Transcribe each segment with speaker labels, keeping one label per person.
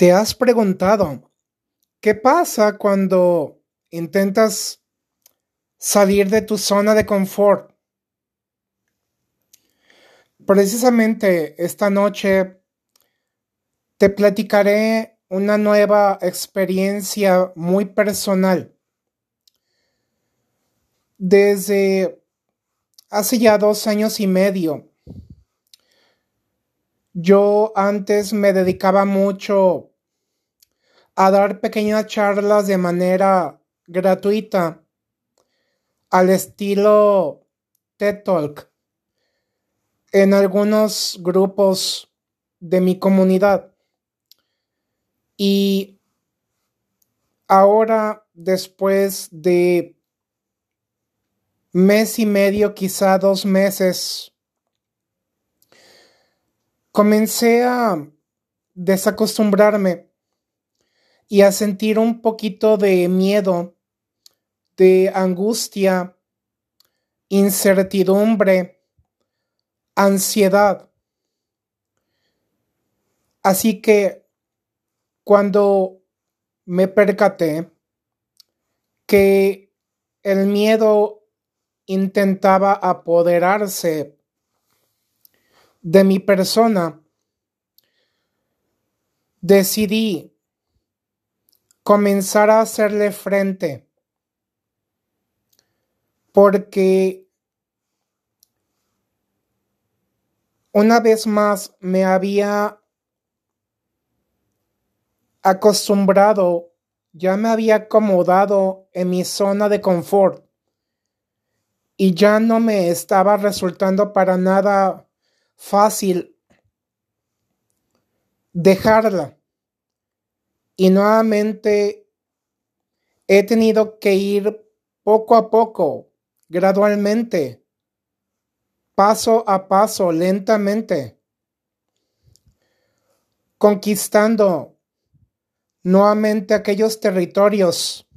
Speaker 1: ¿Te has preguntado qué pasa cuando intentas salir de tu zona de confort? Precisamente esta noche te platicaré una nueva experiencia muy personal. Desde hace ya dos años y medio yo antes me dedicaba mucho a dar pequeñas charlas de manera gratuita al estilo TED Talk en algunos grupos de mi comunidad. Y ahora, después de mes y medio, quizá dos meses, comencé a desacostumbrarme y a sentir un poquito de miedo, de angustia, incertidumbre, ansiedad. Así que cuando me percaté que el miedo intentaba apoderarse de mi persona, decidí comenzar a hacerle frente porque una vez más me había acostumbrado, ya me había acomodado en mi zona de confort y ya no me estaba resultando para nada fácil dejarla. Y nuevamente he tenido que ir poco a poco, gradualmente, paso a paso, lentamente, conquistando nuevamente aquellos territorios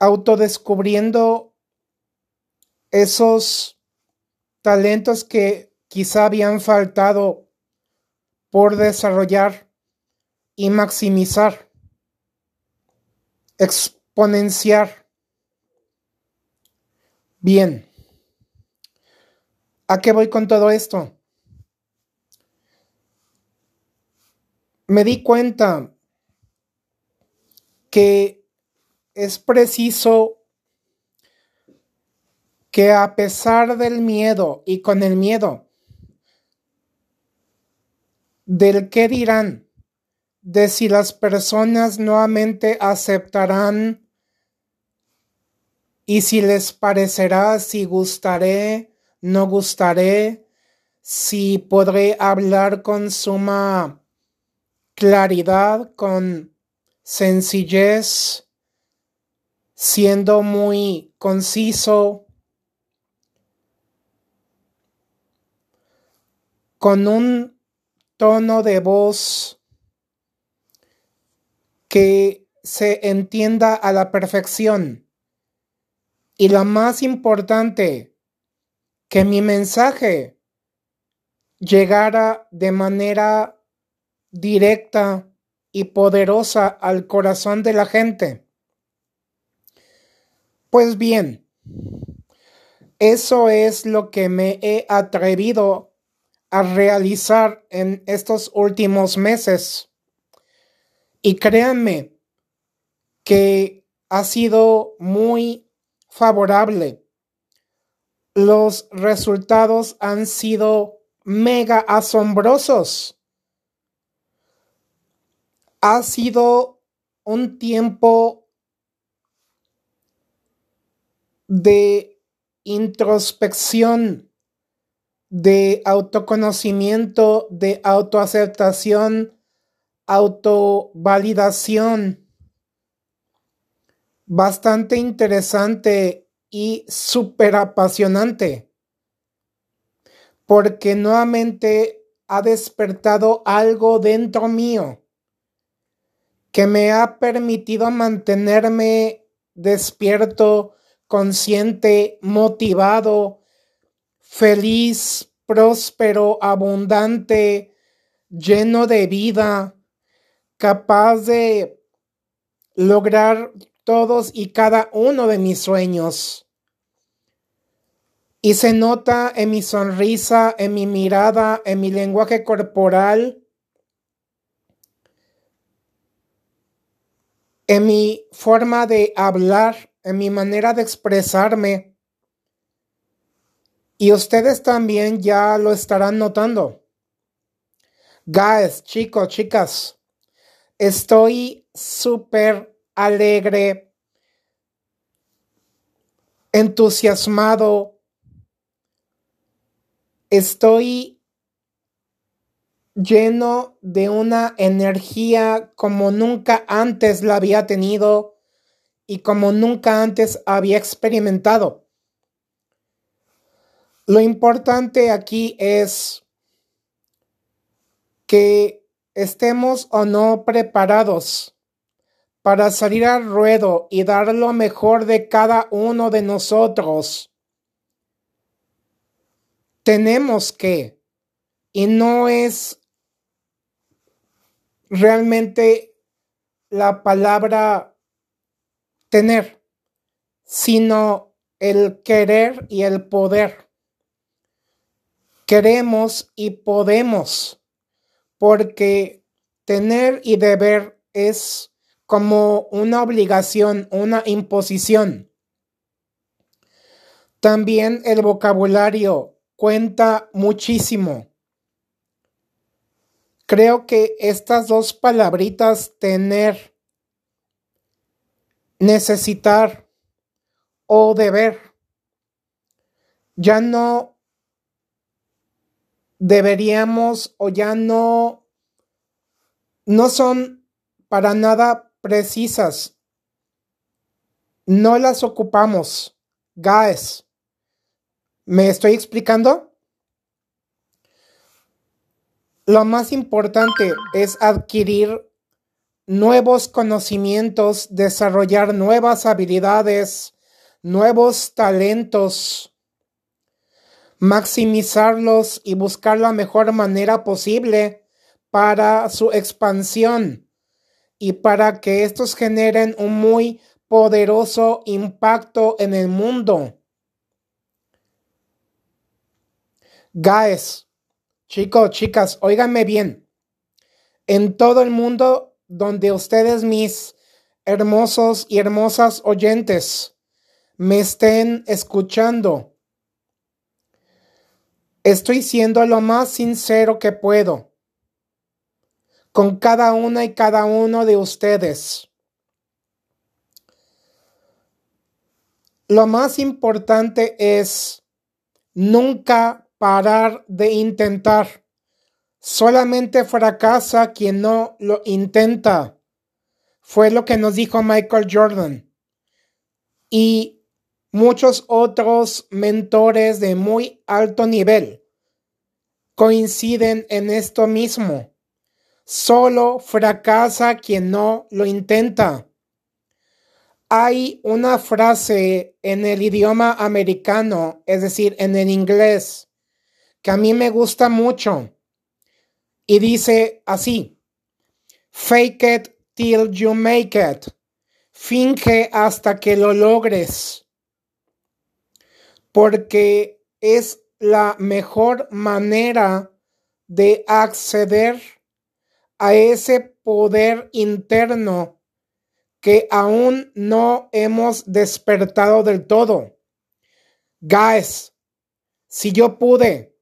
Speaker 1: autodescubriendo esos talentos que quizá habían faltado por desarrollar y maximizar, exponenciar. Bien, ¿a qué voy con todo esto? Me di cuenta que es preciso que a pesar del miedo y con el miedo del qué dirán, de si las personas nuevamente aceptarán y si les parecerá, si gustaré, no gustaré, si podré hablar con suma claridad, con sencillez, siendo muy conciso, con un tono de voz que se entienda a la perfección. Y lo más importante, que mi mensaje llegara de manera directa y poderosa al corazón de la gente. Pues bien, eso es lo que me he atrevido a realizar en estos últimos meses. Y créanme que ha sido muy favorable. Los resultados han sido mega asombrosos. Ha sido un tiempo de introspección, de autoconocimiento, de autoaceptación, autovalidación. Bastante interesante y súper apasionante. Porque nuevamente ha despertado algo dentro mío que me ha permitido mantenerme despierto consciente, motivado, feliz, próspero, abundante, lleno de vida, capaz de lograr todos y cada uno de mis sueños. Y se nota en mi sonrisa, en mi mirada, en mi lenguaje corporal, en mi forma de hablar, en mi manera de expresarme. Y ustedes también ya lo estarán notando. Guys, chicos, chicas, estoy súper alegre, entusiasmado. Estoy lleno de una energía como nunca antes la había tenido y como nunca antes había experimentado. Lo importante aquí es que estemos o no preparados para salir al ruedo y dar lo mejor de cada uno de nosotros. Tenemos que, y no es realmente la palabra tener, sino el querer y el poder. Queremos y podemos, porque tener y deber es como una obligación, una imposición. También el vocabulario cuenta muchísimo. Creo que estas dos palabritas, tener, necesitar o deber, ya no deberíamos o ya no, no son para nada precisas. No las ocupamos. Guys, ¿me estoy explicando? Lo más importante es adquirir nuevos conocimientos, desarrollar nuevas habilidades, nuevos talentos, maximizarlos y buscar la mejor manera posible para su expansión y para que estos generen un muy poderoso impacto en el mundo. Guys, Chicos, chicas, óiganme bien. En todo el mundo donde ustedes, mis hermosos y hermosas oyentes, me estén escuchando, estoy siendo lo más sincero que puedo con cada una y cada uno de ustedes. Lo más importante es nunca parar de intentar. Solamente fracasa quien no lo intenta. Fue lo que nos dijo Michael Jordan. Y muchos otros mentores de muy alto nivel coinciden en esto mismo. Solo fracasa quien no lo intenta. Hay una frase en el idioma americano, es decir, en el inglés, que a mí me gusta mucho. Y dice así, fake it till you make it. Finge hasta que lo logres. Porque es la mejor manera de acceder a ese poder interno que aún no hemos despertado del todo. Guys, si yo pude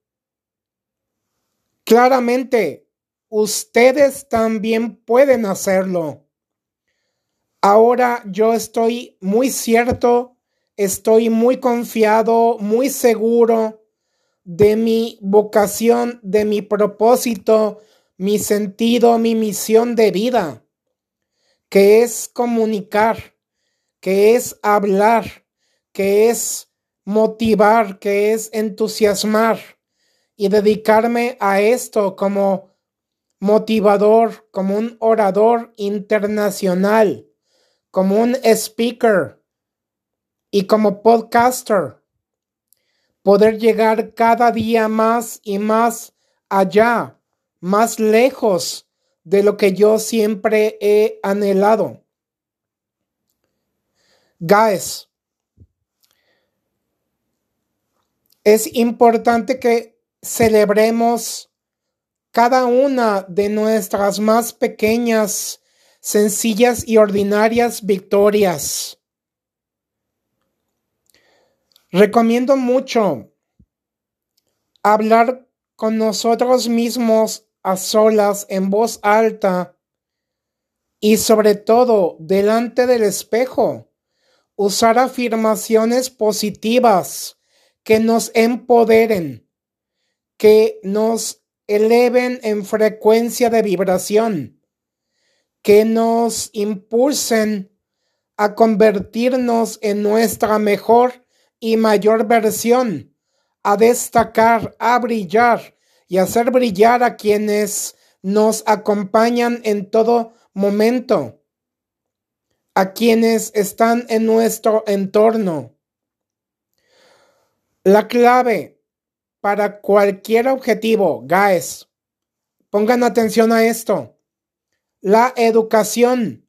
Speaker 1: Claramente, ustedes también pueden hacerlo. Ahora yo estoy muy cierto, estoy muy confiado, muy seguro de mi vocación, de mi propósito, mi sentido, mi misión de vida, que es comunicar, que es hablar, que es motivar, que es entusiasmar y dedicarme a esto como motivador, como un orador internacional, como un speaker y como podcaster. poder llegar cada día más y más allá, más lejos de lo que yo siempre he anhelado. Guys, es importante que celebremos cada una de nuestras más pequeñas, sencillas y ordinarias victorias. Recomiendo mucho hablar con nosotros mismos a solas en voz alta y sobre todo delante del espejo. Usar afirmaciones positivas que nos empoderen, que nos eleven en frecuencia de vibración, que nos impulsen a convertirnos en nuestra mejor y mayor versión, a destacar, a brillar y hacer brillar a quienes nos acompañan en todo momento, a quienes están en nuestro entorno. La clave para cualquier objetivo, guys, pongan atención a esto. La educación,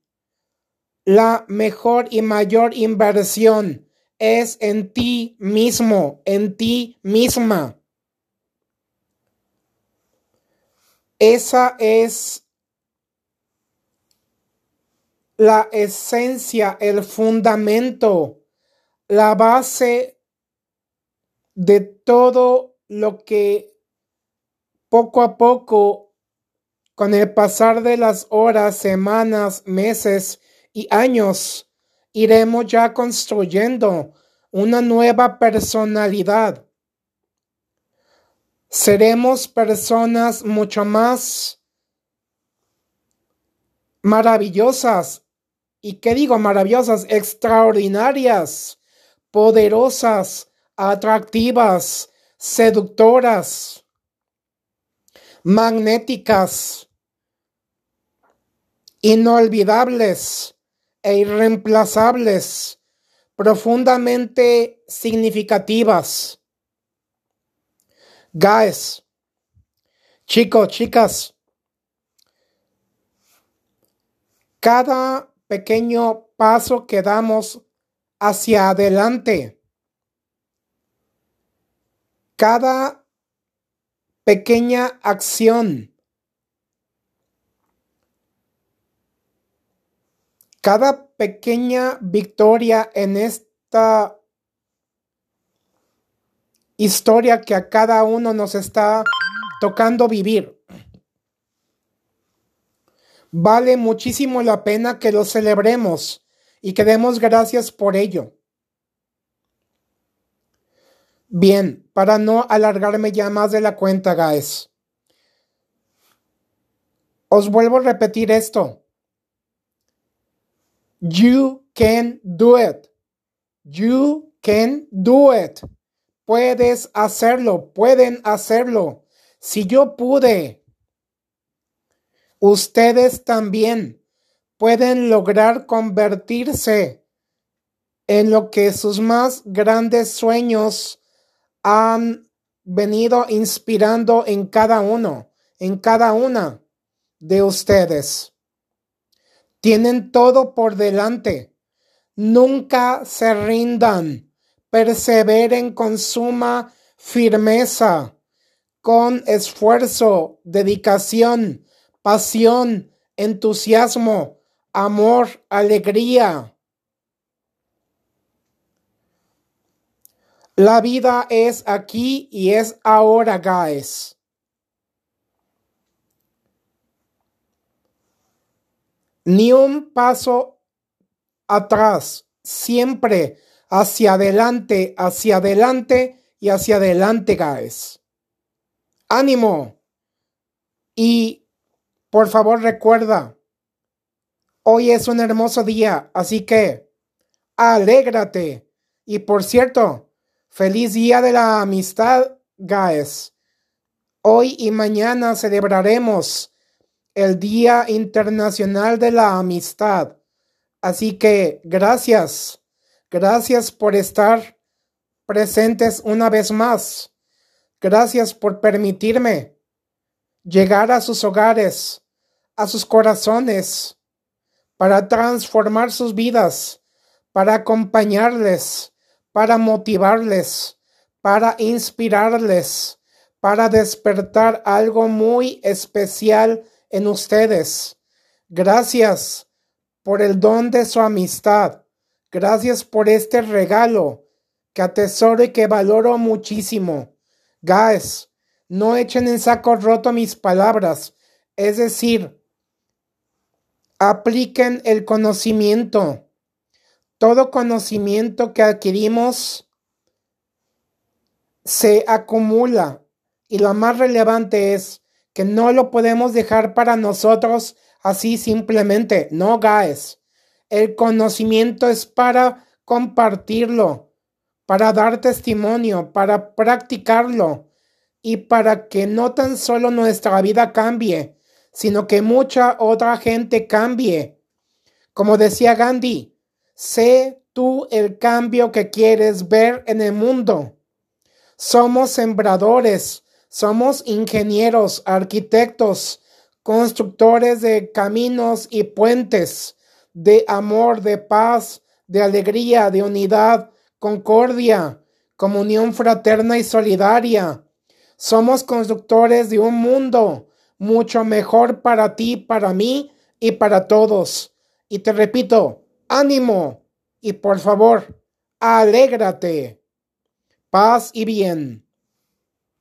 Speaker 1: la mejor y mayor inversión es en ti mismo, en ti misma. Esa es la esencia, el fundamento, la base de todo lo que poco a poco, con el pasar de las horas, semanas, meses y años, iremos ya construyendo una nueva personalidad. Seremos personas mucho más maravillosas. ¿Y qué digo maravillosas? Extraordinarias, poderosas, atractivas, seductoras, magnéticas, inolvidables e irreemplazables, profundamente significativas. Guys, chicos, chicas, cada pequeño paso que damos hacia adelante, cada pequeña acción, cada pequeña victoria en esta historia que a cada uno nos está tocando vivir. Vale muchísimo la pena que lo celebremos y que demos gracias por ello. Bien, para no alargarme ya más de la cuenta, guys. Os vuelvo a repetir esto. You can do it. You can do it. Puedes hacerlo, pueden hacerlo. Si yo pude, ustedes también pueden lograr convertirse en lo que sus más grandes sueños han venido inspirando en cada uno, en cada una de ustedes. Tienen todo por delante. Nunca se rindan. Perseveren con suma firmeza, con esfuerzo, dedicación, pasión, entusiasmo, amor, alegría. La vida es aquí y es ahora, guys. Ni un paso atrás, siempre hacia adelante, hacia adelante y hacia adelante, guys. Ánimo. Y por favor recuerda, hoy es un hermoso día, así que alégrate. Y por cierto, feliz día de la amistad, guys. Hoy y mañana celebraremos el Día Internacional de la Amistad. Así que gracias, gracias por estar presentes una vez más. Gracias por permitirme llegar a sus hogares, a sus corazones, para transformar sus vidas, para acompañarles, para motivarles, para inspirarles, para despertar algo muy especial en ustedes. Gracias por el don de su amistad. Gracias por este regalo que atesoro y que valoro muchísimo. Guys, no echen en saco roto mis palabras. Es decir, apliquen el conocimiento. Todo conocimiento que adquirimos se acumula y lo más relevante es que no lo podemos dejar para nosotros así simplemente. No, guys. El conocimiento es para compartirlo, para dar testimonio, para practicarlo y para que no tan solo nuestra vida cambie, sino que mucha otra gente cambie. Como decía Gandhi, sé tú el cambio que quieres ver en el mundo. Somos sembradores, somos ingenieros, arquitectos, constructores de caminos y puentes, de amor, de paz, de alegría, de unidad, concordia, comunión fraterna y solidaria. Somos constructores de un mundo mucho mejor para ti, para mí y para todos. Y te repito, ánimo y por favor, alégrate. Paz y bien.